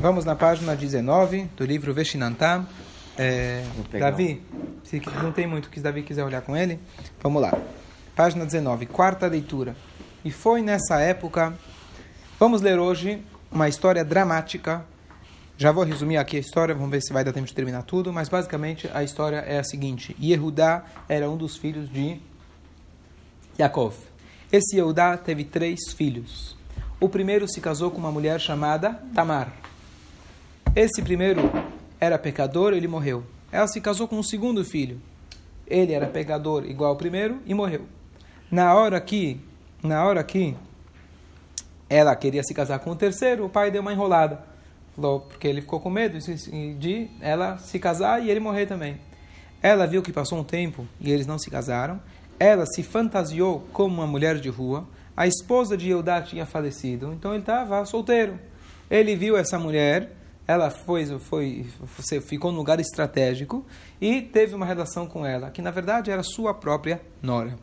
Vamos na página 19 do livro Veshinantam. É, Davi, se não tem muito que Davi quiser olhar com ele, vamos lá. Página 19, quarta leitura. E foi nessa época. Vamos ler hoje uma história dramática. Já vou resumir aqui a história, vamos ver se vai dar tempo de terminar tudo. Mas basicamente a história é a seguinte: Yehudá era um dos filhos de Yaakov. Esse Yehudá teve três filhos. O primeiro se casou com uma mulher chamada Tamar. Esse primeiro era pecador, ele morreu. Ela se casou com o segundo filho. Ele era pecador igual ao primeiro e morreu. Na hora que, na hora que ela queria se casar com o terceiro, o pai deu uma enrolada. Falou, porque ele ficou com medo de ela se casar e ele morrer também. Ela viu que passou um tempo e eles não se casaram. Ela se fantasiou como uma mulher de rua. A esposa de Eudá tinha falecido, então ele estava solteiro. Ele viu essa mulher ela foi, foi, você ficou num lugar estratégico e teve uma relação com ela, que na verdade era sua própria nora.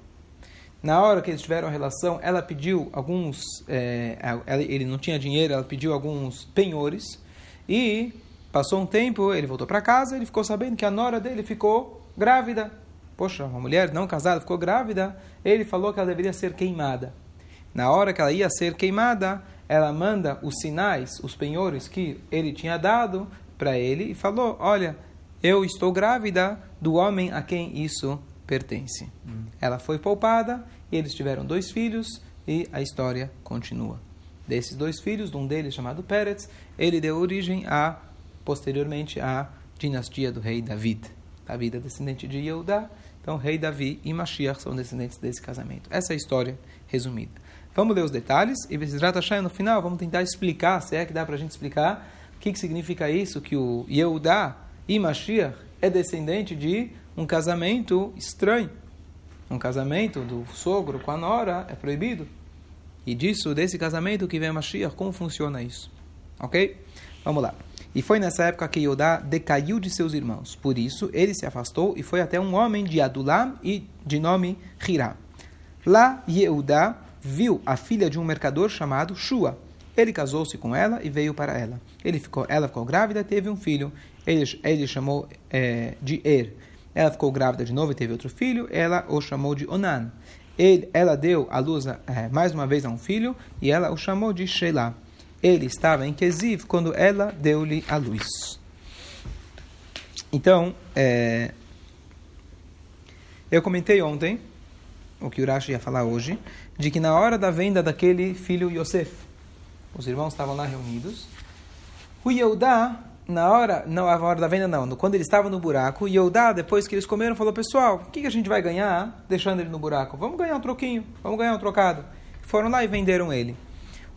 Na hora que eles tiveram a relação, ela pediu alguns, é, ele não tinha dinheiro, ela pediu alguns penhores e passou um tempo, ele voltou para casa, ele ficou sabendo que a nora dele ficou grávida. Poxa, uma mulher não casada ficou grávida. Ele falou que ela deveria ser queimada. Na hora que ela ia ser queimada, ela manda os sinais, os penhores que ele tinha dado para ele e falou: Olha, eu estou grávida do homem a quem isso pertence. Hum. Ela foi poupada, eles tiveram dois filhos e a história continua. Desses dois filhos, um deles chamado Peretz, ele deu origem a, posteriormente, à dinastia do rei David. David é descendente de Yehudá, então rei Davi e Mashiach são descendentes desse casamento. Essa é a história resumida. Vamos ler os detalhes e Bezrat Hashem no final vamos tentar explicar, se é que dá para a gente explicar, o que, que significa isso, que o Yehudá e Mashiach é descendente de um casamento estranho. Um casamento do sogro com a nora é proibido. E disso, desse casamento que vem Mashiach, como funciona isso? Ok? Vamos lá. E foi nessa época que Yodá decaiu de seus irmãos. Por isso, ele se afastou e foi até um homem de Adulam e de nome Hirá. Lá, Yehudá viu a filha de um mercador chamado Shua. Ele casou-se com ela e veio para ela. Ele ficou, ela ficou grávida e teve um filho. Ele, ele chamou é, de Er. Ela ficou grávida de novo e teve outro filho. Ela o chamou de Onan. Ele, ela deu à luz é, mais uma vez a um filho e ela o chamou de Shelah. Ele estava em Keziv quando ela deu-lhe a luz. Então, é, eu comentei ontem o que Urashi ia falar hoje, de que na hora da venda daquele filho Yosef, os irmãos estavam lá reunidos, o Yehudá, na hora, não a hora da venda não, quando ele estava no buraco, o Yehudá, depois que eles comeram, falou, pessoal, o que, que a gente vai ganhar deixando ele no buraco? Vamos ganhar um troquinho, vamos ganhar um trocado. Foram lá e venderam ele.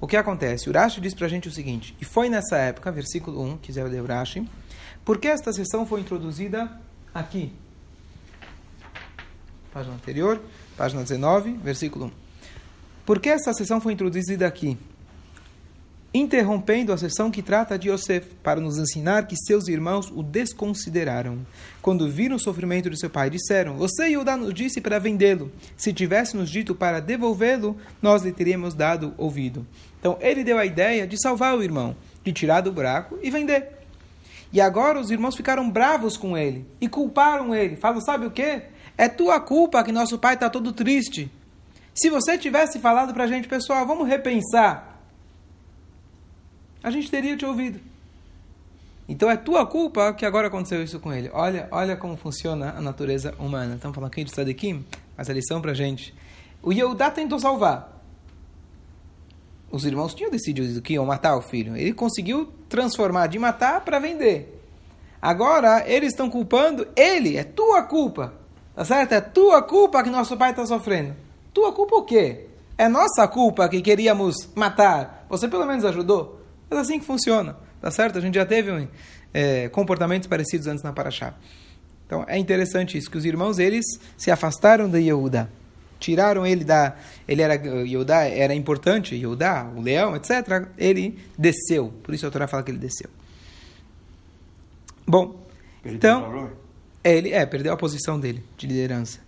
O que acontece? Urashi diz para a gente o seguinte, e foi nessa época, versículo 1, quiser ler Urashi, porque esta sessão foi introduzida aqui, página anterior, página 19, versículo 1. Por que essa sessão foi introduzida aqui? Interrompendo a sessão que trata de Yosef, para nos ensinar que seus irmãos o desconsideraram. Quando viram o sofrimento de seu pai, disseram: Você, Yudá, nos disse para vendê-lo. Se tivesse nos dito para devolvê-lo, nós lhe teríamos dado ouvido. Então, ele deu a ideia de salvar o irmão, de tirar do buraco e vender. E agora os irmãos ficaram bravos com ele e culparam ele. Falam: Sabe o que? É tua culpa que nosso pai está todo triste. Se você tivesse falado para a gente, pessoal, vamos repensar, a gente teria te ouvido. Então é tua culpa que agora aconteceu isso com ele. Olha, olha como funciona a natureza humana. Estamos falando aqui de Sadikim, mas a lição para gente. O Yehudá tentou salvar. Os irmãos tinham decidido que iam matar o filho. Ele conseguiu transformar de matar para vender. Agora eles estão culpando ele. É tua culpa. Tá certo? É tua culpa que nosso pai está sofrendo. Tua culpa o quê? É nossa culpa que queríamos matar. Você pelo menos ajudou. É assim que funciona. Tá certo? A gente já teve é, comportamentos parecidos antes na Paraxá. Então é interessante isso, que os irmãos eles se afastaram de Yehuda. Tiraram ele da. Ele era. Yehuda era importante, Yehuda, o leão, etc. Ele desceu. Por isso a Torá fala que ele desceu. Bom, ele então. É, ele é, perdeu a posição dele de liderança.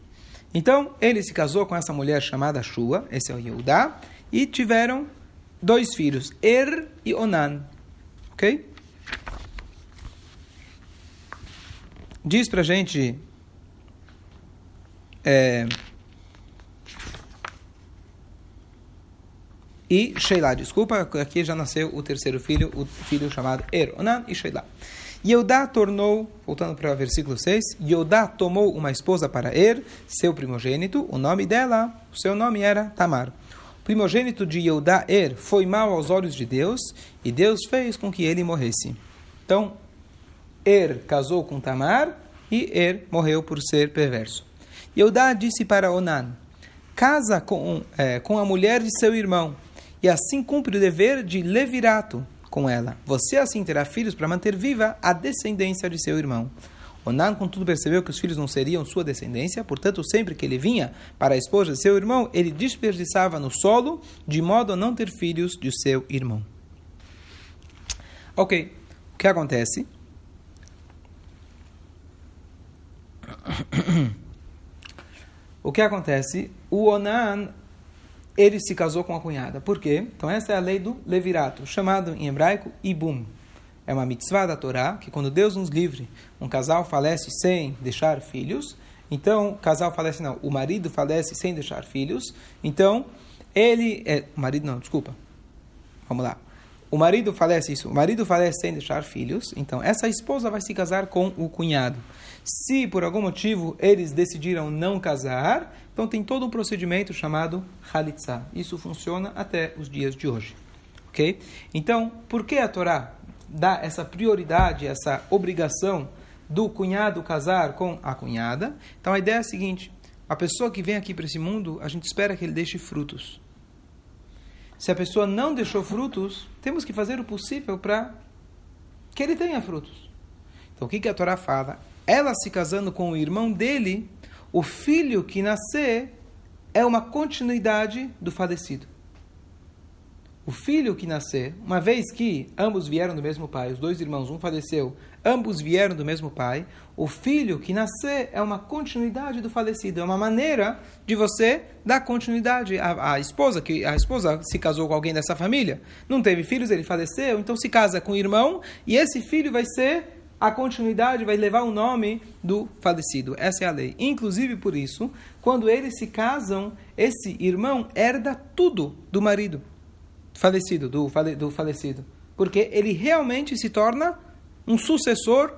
Então, ele se casou com essa mulher chamada Shua, esse é o Yehudá, e tiveram dois filhos, Er e Onan. Ok? Diz pra gente. É, e Sheila, desculpa, aqui já nasceu o terceiro filho, o filho chamado Er, Onan e Sheila. Yodá tornou, voltando para o versículo 6, Yodá tomou uma esposa para Er, seu primogênito, o nome dela, o seu nome era Tamar. O primogênito de Yodá Er foi mau aos olhos de Deus, e Deus fez com que ele morresse. Então, Er casou com Tamar, e Er morreu por ser perverso. Yodá disse para Onan, casa com, é, com a mulher de seu irmão, e assim cumpre o dever de levirato, com ela. Você assim terá filhos para manter viva a descendência de seu irmão. Onan, contudo, percebeu que os filhos não seriam sua descendência, portanto, sempre que ele vinha para a esposa de seu irmão, ele desperdiçava no solo, de modo a não ter filhos de seu irmão. Ok, o que acontece? O que acontece? O Onan ele se casou com a cunhada. Por quê? Então essa é a lei do levirato, chamado em hebraico ibum. É uma mitzvah da Torá, que quando Deus nos livre, um casal falece sem deixar filhos, então, o casal falece, não, o marido falece sem deixar filhos, então, ele, é, o marido não, desculpa, vamos lá, o marido falece isso, o marido falece sem deixar filhos, então essa esposa vai se casar com o cunhado. Se por algum motivo eles decidiram não casar, então tem todo um procedimento chamado Halitzah. Isso funciona até os dias de hoje. Ok? Então, por que a Torá dá essa prioridade, essa obrigação do cunhado casar com a cunhada? Então a ideia é a seguinte: a pessoa que vem aqui para esse mundo, a gente espera que ele deixe frutos. Se a pessoa não deixou frutos, temos que fazer o possível para que ele tenha frutos. Então o que, que a Torá fala? ela se casando com o irmão dele, o filho que nascer é uma continuidade do falecido. O filho que nascer, uma vez que ambos vieram do mesmo pai, os dois irmãos, um faleceu, ambos vieram do mesmo pai, o filho que nascer é uma continuidade do falecido, é uma maneira de você dar continuidade à, à esposa, que a esposa se casou com alguém dessa família, não teve filhos, ele faleceu, então se casa com o irmão e esse filho vai ser a continuidade vai levar o nome do falecido. Essa é a lei. Inclusive por isso, quando eles se casam, esse irmão herda tudo do marido falecido, do, fale, do falecido. Porque ele realmente se torna um sucessor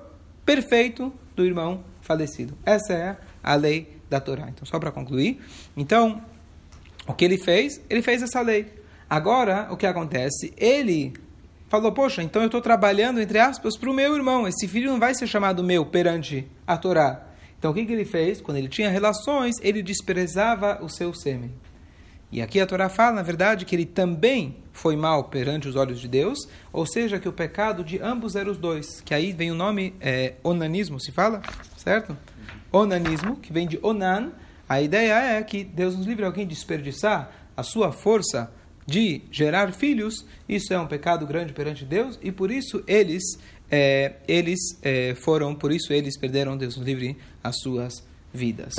perfeito do irmão falecido. Essa é a lei da Torá. Então, só para concluir. Então, o que ele fez? Ele fez essa lei. Agora, o que acontece? Ele falou: Poxa, então eu estou trabalhando, entre aspas, para o meu irmão. Esse filho não vai ser chamado meu perante a Torá. Então o que, que ele fez? Quando ele tinha relações, ele desprezava o seu sêmen. E aqui a Torá fala, na verdade, que ele também foi mal perante os olhos de Deus, ou seja, que o pecado de ambos eram os dois. Que aí vem o nome é, onanismo, se fala? Certo? Onanismo, que vem de onan. A ideia é que Deus nos livre alguém desperdiçar a sua força de gerar filhos, isso é um pecado grande perante Deus e por isso eles é, eles é, foram, por isso eles perderam, Deus nos livre, as suas vidas.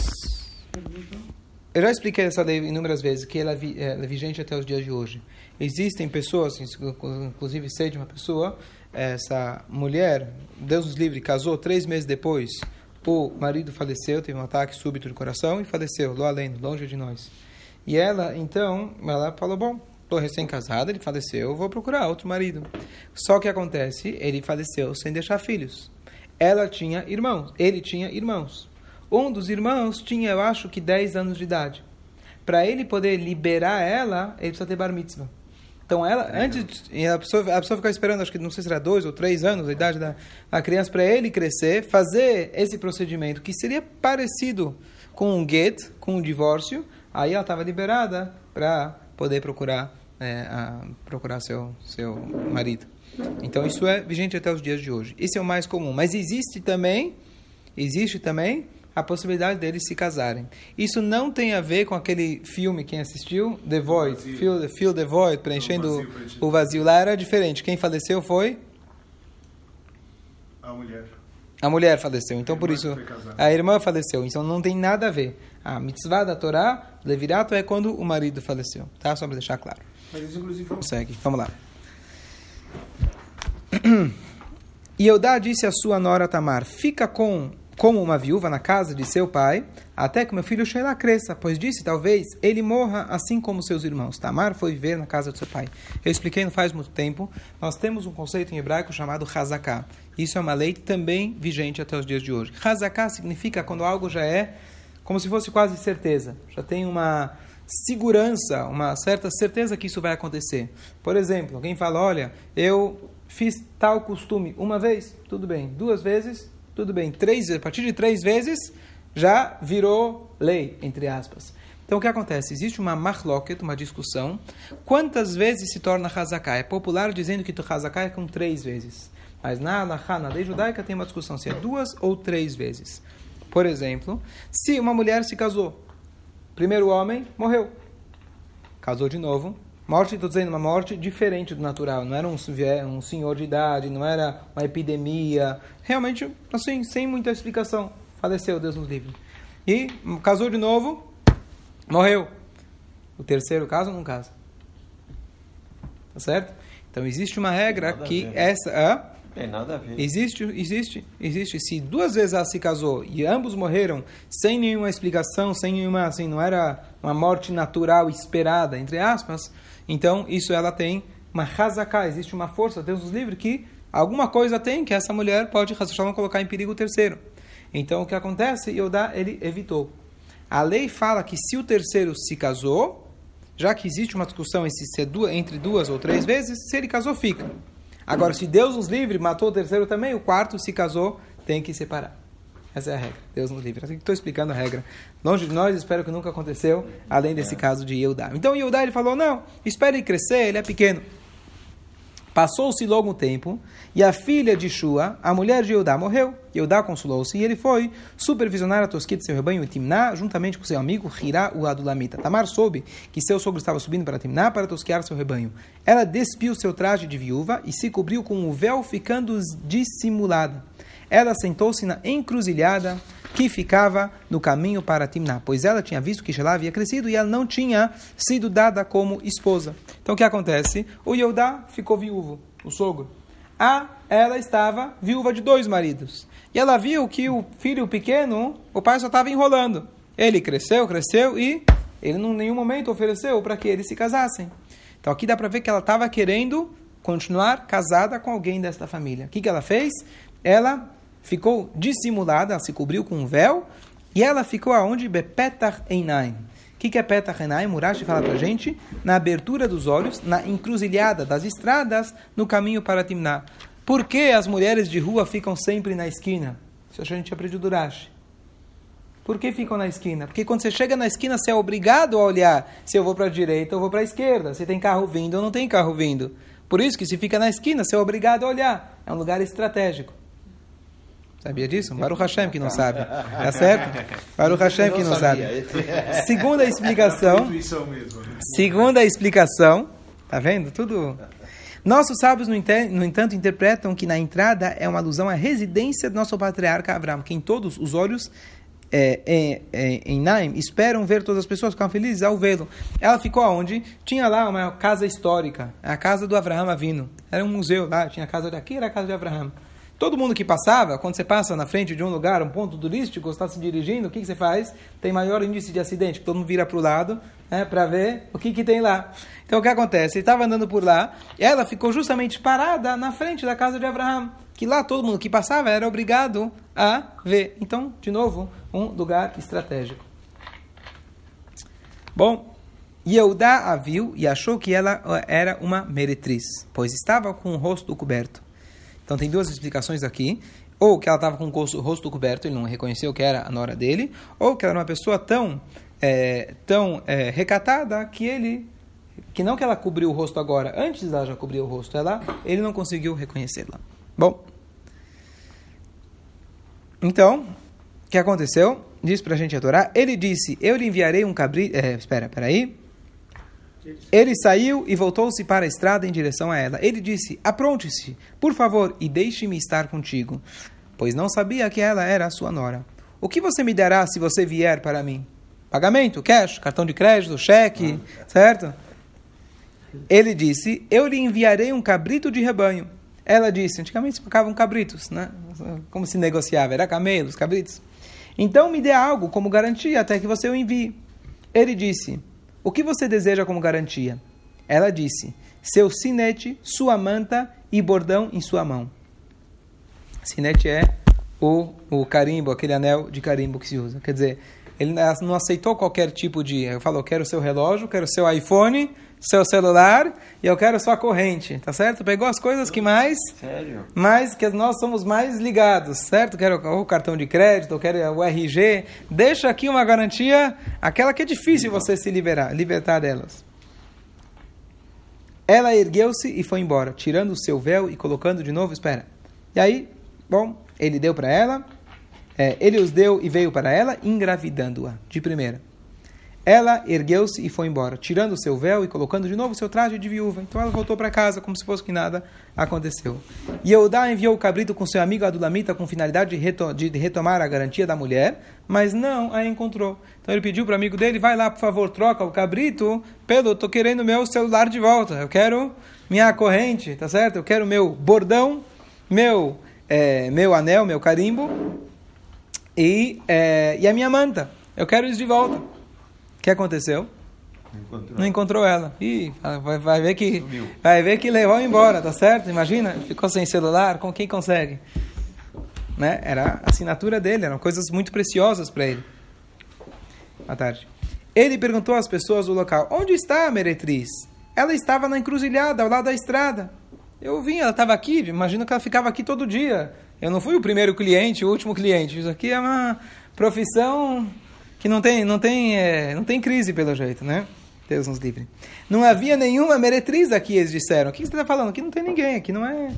Eu já expliquei essa lei inúmeras vezes, que ela é, ela é vigente até os dias de hoje. Existem pessoas, inclusive sei de uma pessoa, essa mulher, Deus nos livre, casou três meses depois, o marido faleceu, teve um ataque súbito do coração e faleceu, lá além, longe de nós. E ela, então, ela falou, bom, estou recém-casada, ele faleceu, vou procurar outro marido. Só que acontece, ele faleceu sem deixar filhos. Ela tinha irmãos, ele tinha irmãos. Um dos irmãos tinha, eu acho que 10 anos de idade. Para ele poder liberar ela, ele precisa ter bar mitzvah. Então ela, antes, a pessoa, a pessoa ficava esperando, acho que não sei se era dois ou três anos a idade da, da criança, para ele crescer, fazer esse procedimento, que seria parecido com um get, com um divórcio, aí ela estava liberada para poder procurar é, a, procurar seu, seu marido. Então isso é vigente até os dias de hoje. Esse é o mais comum. Mas existe também, existe também a possibilidade deles se casarem. Isso não tem a ver com aquele filme, quem assistiu? The Void, Feel, Feel the Void, preenchendo o vazio, o vazio. Lá era diferente. Quem faleceu foi? A mulher. A mulher faleceu, então por isso a irmã faleceu, então não tem nada a ver. A mitzvah da Torá, levirato, é quando o marido faleceu, tá? Só para deixar claro. Mas isso, inclusive. Segue, vamos lá. E Eudá disse a sua nora Tamar: Fica com como uma viúva na casa de seu pai, até que meu filho Sheila cresça, pois disse, talvez, ele morra assim como seus irmãos. Tamar foi viver na casa de seu pai. Eu expliquei não faz muito tempo, nós temos um conceito em hebraico chamado Hazaká. Isso é uma lei também vigente até os dias de hoje. Hazaká significa quando algo já é como se fosse quase certeza, já tem uma segurança, uma certa certeza que isso vai acontecer. Por exemplo, alguém fala, olha, eu fiz tal costume uma vez, tudo bem, duas vezes, tudo bem. Três, a partir de três vezes, já virou lei, entre aspas. Então, o que acontece? Existe uma marloket, uma discussão. Quantas vezes se torna hazaká? É popular dizendo que hazaká é com três vezes. Mas na Alahá, na lei judaica, tem uma discussão se é duas ou três vezes. Por exemplo, se uma mulher se casou, primeiro homem morreu, casou de novo, Morte, estou dizendo, uma morte diferente do natural. Não era um, um senhor de idade, não era uma epidemia. Realmente, assim, sem muita explicação. Faleceu, Deus nos livre. E casou de novo, morreu. O terceiro caso não casa. Tá certo? Então existe uma regra que essa. Hã? Tem nada a ver. Existe, existe, existe. Se duas vezes ela se casou e ambos morreram sem nenhuma explicação, sem nenhuma, assim, não era uma morte natural esperada, entre aspas, então, isso ela tem uma hazaká, existe uma força, Deus nos livre, que alguma coisa tem que essa mulher pode colocar em perigo o terceiro. Então, o que acontece? Yodá, ele evitou. A lei fala que se o terceiro se casou, já que existe uma discussão entre duas ou três vezes, se ele casou, fica. Agora, se Deus nos livre, matou o terceiro também, o quarto se casou, tem que separar. Essa é a regra. Deus nos livre. Assim estou explicando a regra. Longe de nós, espero que nunca aconteceu, além desse caso de Yehudá. Então Yehudá ele falou, não, espere ele crescer, ele é pequeno. Passou-se logo um tempo, e a filha de Shua, a mulher de Yehudá, morreu. Yehudá consolou-se, e ele foi supervisionar a tosquia de seu rebanho Timná, juntamente com seu amigo Hirá, o Adulamita. Tamar soube que seu sogro estava subindo para Timná para tosquear seu rebanho. Ela despiu seu traje de viúva e se cobriu com o véu, ficando dissimulada ela sentou-se na encruzilhada que ficava no caminho para Timná, pois ela tinha visto que Shelah havia crescido e ela não tinha sido dada como esposa. Então o que acontece? O Yehudá ficou viúvo, o sogro. A ela estava viúva de dois maridos. E ela viu que o filho pequeno, o pai só estava enrolando. Ele cresceu, cresceu e ele em nenhum momento ofereceu para que eles se casassem. Então aqui dá para ver que ela estava querendo continuar casada com alguém desta família. O que, que ela fez? Ela ficou dissimulada, se cobriu com um véu, e ela ficou aonde? Bepetach Einaim. O que, que é Petach Einaim? Murashi fala pra gente, na abertura dos olhos, na encruzilhada das estradas, no caminho para Timná. Por que as mulheres de rua ficam sempre na esquina? Isso a gente aprendeu do Rashi. Por que ficam na esquina? Porque quando você chega na esquina, você é obrigado a olhar se eu vou para a direita ou vou para a esquerda, se tem carro vindo ou não tem carro vindo. Por isso que se fica na esquina, você é obrigado a olhar. É um lugar estratégico. Sabia disso? Baruch Hashem que não sabe. Tá certo? Baruch Hashem que não sabe. Segunda explicação. Segunda explicação. Tá vendo? Tudo. Nossos sábios, no entanto, interpretam que na entrada é uma alusão à residência do nosso patriarca Abraão, quem todos os olhos é, é, é, em Naim esperam ver todas as pessoas, ficam felizes ao vê-lo. Ela ficou aonde? Tinha lá uma casa histórica, a casa do Abraão Avino. Era um museu lá, tinha a casa daqui, era a casa de Abraão. Todo mundo que passava, quando você passa na frente de um lugar, um ponto turístico, está se dirigindo, o que, que você faz? Tem maior índice de acidente, todo mundo vira para o lado né, para ver o que, que tem lá. Então o que acontece? Ele estava andando por lá, ela ficou justamente parada na frente da casa de Abraão, que lá todo mundo que passava era obrigado a ver. Então, de novo, um lugar estratégico. Bom, Yehudá a viu e achou que ela era uma meretriz, pois estava com o rosto coberto. Então tem duas explicações aqui. Ou que ela estava com o rosto coberto, ele não reconheceu que era a nora dele, ou que ela era uma pessoa tão, é, tão é, recatada que ele, que não que ela cobriu o rosto agora, antes ela já cobriu o rosto, ela, ele não conseguiu reconhecê-la. Bom, então, o que aconteceu? Diz para a gente adorar. Ele disse: Eu lhe enviarei um cabrito. É, espera, peraí. Ele saiu e voltou-se para a estrada em direção a ela. Ele disse: Apronte-se, por favor, e deixe-me estar contigo, pois não sabia que ela era a sua nora. O que você me dará se você vier para mim? Pagamento, cash, cartão de crédito, cheque, ah. certo? Ele disse: Eu lhe enviarei um cabrito de rebanho. Ela disse: Antigamente se pagavam cabritos, né? Como se negociava? Era camelos, cabritos. Então me dê algo como garantia até que você o envie. Ele disse: O que você deseja como garantia? Ela disse: Seu sinete, sua manta e bordão em sua mão. Sinete é o, o carimbo, aquele anel de carimbo que se usa. Quer dizer, ele não aceitou qualquer tipo de. Eu falo, eu quero seu relógio, quero seu iPhone, seu celular e eu quero sua corrente, tá certo? Pegou as coisas que mais. Sério? Mais que nós somos mais ligados, certo? Quero o cartão de crédito, quero o RG. Deixa aqui uma garantia, aquela que é difícil você se liberar, libertar delas. Ela ergueu-se e foi embora, tirando o seu véu e colocando de novo. Espera. E aí, bom, ele deu para ela é, ele os deu e veio para ela, engravidando-a, de primeira. Ela ergueu-se e foi embora, tirando o seu véu e colocando de novo o seu traje de viúva. Então ela voltou para casa como se fosse que nada aconteceu. E Eudá enviou o cabrito com seu amigo Adulamita com finalidade de, reto de retomar a garantia da mulher, mas não a encontrou. Então ele pediu para o amigo dele: vai lá, por favor, troca o cabrito pelo. Estou querendo meu celular de volta. Eu quero minha corrente, tá certo? Eu quero meu bordão, meu, é, meu anel, meu carimbo e, é, e a minha manta. Eu quero isso de volta. O que aconteceu? Não encontrou, Não encontrou ela. Ih, vai, vai, ver que vai ver que levou embora, tá certo? Imagina, ficou sem celular, com quem consegue? Né? Era a assinatura dele, eram coisas muito preciosas para ele. Boa tarde. Ele perguntou às pessoas do local: Onde está a meretriz? Ela estava na encruzilhada, ao lado da estrada. Eu vim, ela estava aqui, imagino que ela ficava aqui todo dia. Eu não fui o primeiro cliente, o último cliente. Isso aqui é uma profissão que não tem, não tem, é, não tem crise pelo jeito, né? Deus nos livre. Não havia nenhuma meretriz aqui, eles disseram. O que você está falando? Aqui não tem ninguém, aqui não é.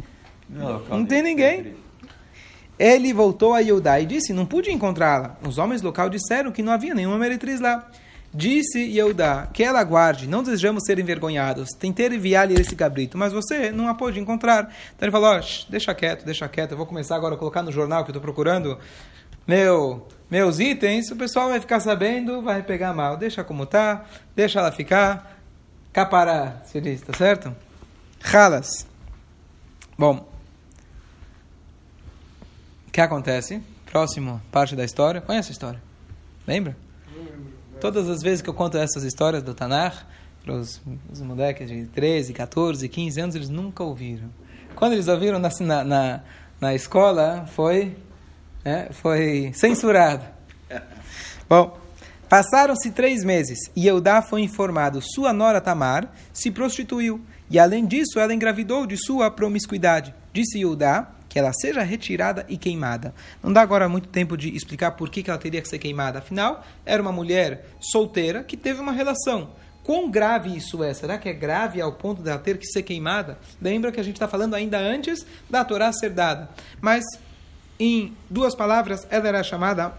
Não, Não tem ninguém. Ele voltou a Yehudá e disse: Não pude encontrá-la. Os homens local disseram que não havia nenhuma meretriz lá. Disse Yehudá que ela guarde, não desejamos ser envergonhados. Tentei enviar-lhe esse cabrito, mas você não a pôde encontrar. Então ele falou: oh, deixa quieto, deixa quieto. Eu vou começar agora a colocar no jornal que eu estou procurando meu, meus itens. O pessoal vai ficar sabendo, vai pegar mal. Deixa como tá, deixa ela ficar. Capará, se diz, tá certo? Ralas. Bom, o que acontece? Próximo parte da história. Conhece a história? Lembra? Todas as vezes que eu conto essas histórias do Tanar, os, os moleques de 13, 14, 15 anos, eles nunca ouviram. Quando eles ouviram na, na, na escola, foi, é, foi censurado. Bom, passaram-se três meses e Eudá foi informado. Sua nora Tamar se prostituiu e, além disso, ela engravidou de sua promiscuidade. Disse Eudá que ela seja retirada e queimada. Não dá agora muito tempo de explicar por que ela teria que ser queimada. Afinal, era uma mulher solteira que teve uma relação. Quão grave isso é? Será que é grave ao ponto de ela ter que ser queimada? Lembra que a gente está falando ainda antes da Torá ser dada. Mas, em duas palavras, ela era chamada,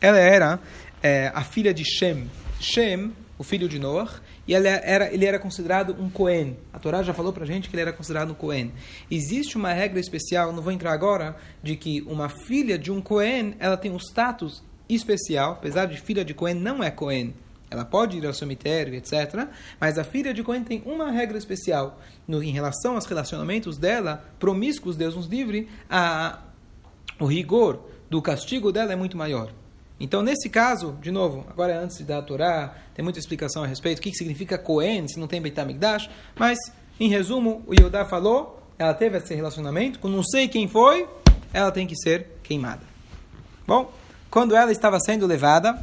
ela era é, a filha de Shem. Shem, o filho de Noah, e ele era, ele era considerado um Cohen. A Torá já falou para a gente que ele era considerado um Cohen. Existe uma regra especial, não vou entrar agora, de que uma filha de um Cohen, ela tem um status especial, apesar de filha de Cohen não é Cohen. Ela pode ir ao cemitério, etc. Mas a filha de Cohen tem uma regra especial. No, em relação aos relacionamentos dela, promíscuos, Deus nos livre, a, o rigor do castigo dela é muito maior. Então, nesse caso, de novo, agora antes da Torá, tem muita explicação a respeito, o que significa Cohen, se não tem Beit HaMikdash, mas, em resumo, o Yehudá falou, ela teve esse relacionamento, com não sei quem foi, ela tem que ser queimada. Bom, quando ela estava sendo levada,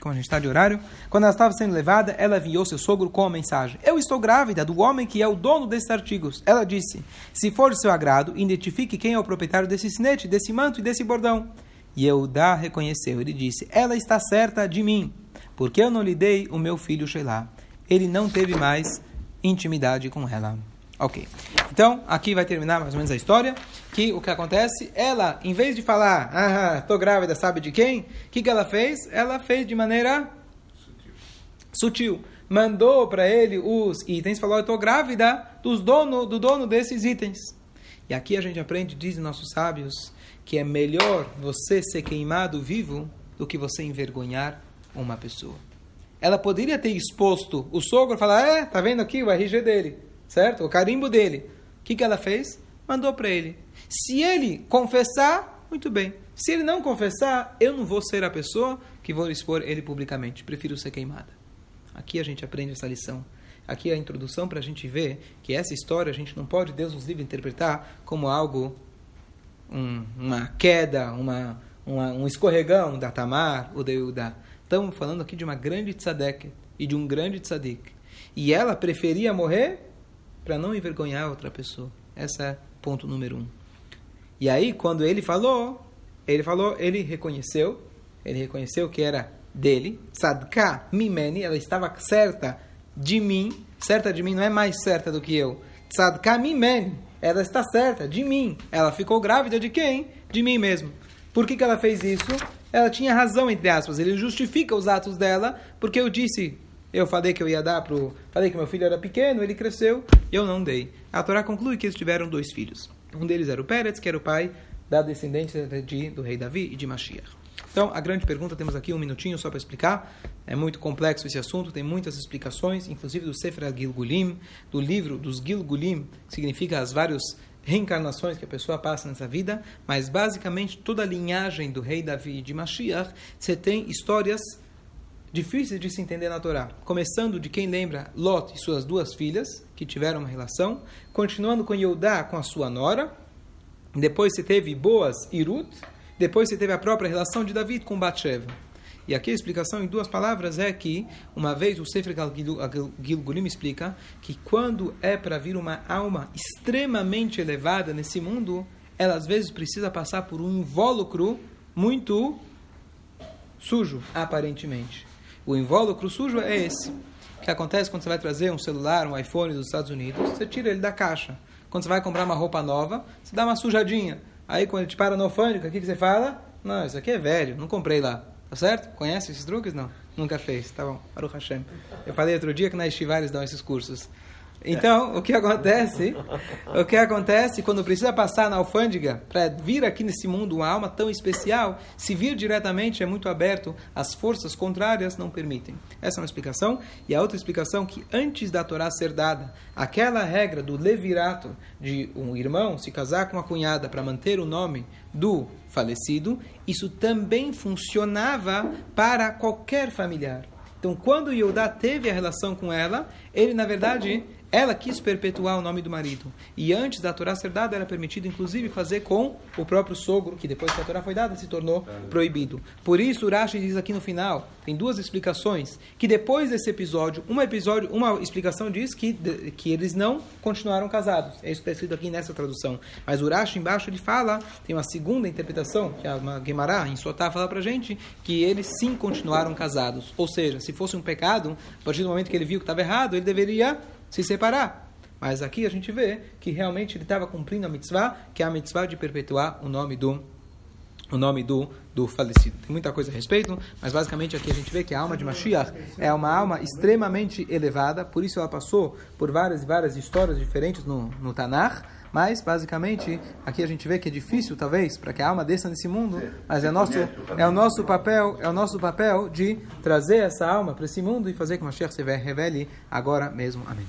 como a gente está de horário, quando ela estava sendo levada, ela enviou seu sogro com a mensagem: Eu estou grávida do homem que é o dono desses artigos. Ela disse: Se for de seu agrado, identifique quem é o proprietário desse sinete, desse manto e desse bordão. E Eudá reconheceu. Ele disse: Ela está certa de mim, porque eu não lhe dei o meu filho Shelah. Ele não teve mais intimidade com ela. Ok. Então, aqui vai terminar mais ou menos a história. Que o que acontece, ela, em vez de falar, ah, tô grávida, sabe de quem? O que, que ela fez? Ela fez de maneira sutil. sutil. Mandou para ele os itens, falou, eu tô grávida dos dono, do dono desses itens. E aqui a gente aprende, dizem nossos sábios, que é melhor você ser queimado vivo do que você envergonhar uma pessoa. Ela poderia ter exposto o sogro e falar: É, tá vendo aqui o RG dele, certo? O carimbo dele. O que, que ela fez? mandou para ele. Se ele confessar, muito bem. Se ele não confessar, eu não vou ser a pessoa que vou expor ele publicamente. Prefiro ser queimada. Aqui a gente aprende essa lição. Aqui é a introdução para a gente ver que essa história a gente não pode, Deus nos livre, interpretar como algo, um, uma queda, uma, uma, um escorregão da Tamar ou da Eudá. Estamos falando aqui de uma grande tzadek e de um grande tzadik. E ela preferia morrer para não envergonhar outra pessoa. Esse é ponto número um. E aí, quando ele falou, ele falou, ele reconheceu, ele reconheceu que era dele, tzadka mimeni, ela estava certa de mim, certa de mim não é mais certa do que eu. Tzadka mimeni, ela está certa de mim. Ela ficou grávida de quem? De mim mesmo. Por que, que ela fez isso? Ela tinha razão, entre aspas. Ele justifica os atos dela, porque eu disse, eu falei que eu ia dar pro. Falei que meu filho era pequeno, ele cresceu, eu não dei. A Torá conclui que eles tiveram dois filhos. Um deles era o Pérez, que era o pai da descendência de, do rei Davi e de Mashiach. Então, a grande pergunta, temos aqui um minutinho só para explicar. É muito complexo esse assunto, tem muitas explicações, inclusive do Sefer Gilgulim, do livro dos Gilgulim, que significa as várias reencarnações que a pessoa passa nessa vida, mas basicamente toda a linhagem do rei Davi e de Mashiach, você tem histórias difíceis de se entender na Torá. Começando de quem lembra Lot e suas duas filhas, que tiveram uma relação, continuando com Yehudá com a sua nora, depois você teve Boas e Ruth, depois você teve a própria relação de David com Bathsheba. E aqui a explicação em duas palavras é que, uma vez o Sefer Gilgulim explica que quando é para vir uma alma extremamente elevada nesse mundo, ela às vezes precisa passar por um invólucro muito sujo, aparentemente. O invólucro sujo é esse. O que acontece quando você vai trazer um celular, um iPhone dos Estados Unidos, você tira ele da caixa. Quando você vai comprar uma roupa nova, você dá uma sujadinha. Aí quando ele te para no alfândega, o que, que você fala? Não, isso aqui é velho, não comprei lá. Tá certo? Conhece esses truques? Não. Nunca fez. Tá bom. Baruch Hashem. Eu falei outro dia que na Estivá dão esses cursos. Então, o que acontece? O que acontece quando precisa passar na alfândega para vir aqui nesse mundo uma alma tão especial, se vir diretamente é muito aberto, as forças contrárias não permitem. Essa é uma explicação. E a outra explicação que antes da Torá ser dada, aquela regra do levirato de um irmão se casar com uma cunhada para manter o nome do falecido, isso também funcionava para qualquer familiar. Então, quando Yehudá teve a relação com ela, ele, na verdade, ela quis perpetuar o nome do marido. E antes da Torá ser dada, era permitido, inclusive, fazer com o próprio sogro, que depois que a Torá foi dada, se tornou proibido. Por isso, Urashi diz aqui no final, tem duas explicações, que depois desse episódio, uma episódio, uma explicação diz que, que eles não continuaram casados. É isso que está escrito aqui nessa tradução. Mas Urashi embaixo ele fala, tem uma segunda interpretação, que a Guemará, em Sotá, fala pra gente, que eles sim continuaram casados. Ou seja, se fosse um pecado, a partir do momento que ele viu que estava errado, ele deveria se separar. Mas aqui a gente vê que realmente ele estava cumprindo a mitzvah, que é a mitzvah de perpetuar o nome do o nome do, do falecido. Tem muita coisa a respeito, mas basicamente aqui a gente vê que a alma de Mashiach é uma alma extremamente elevada, por isso ela passou por várias e várias histórias diferentes no, no Tanakh, mas, basicamente, aqui a gente vê que é difícil, talvez, para que a alma desça nesse mundo, mas é, nosso, é o nosso papel, é o nosso papel de trazer essa alma para esse mundo e fazer com que Mashiach se revele agora mesmo. Amém.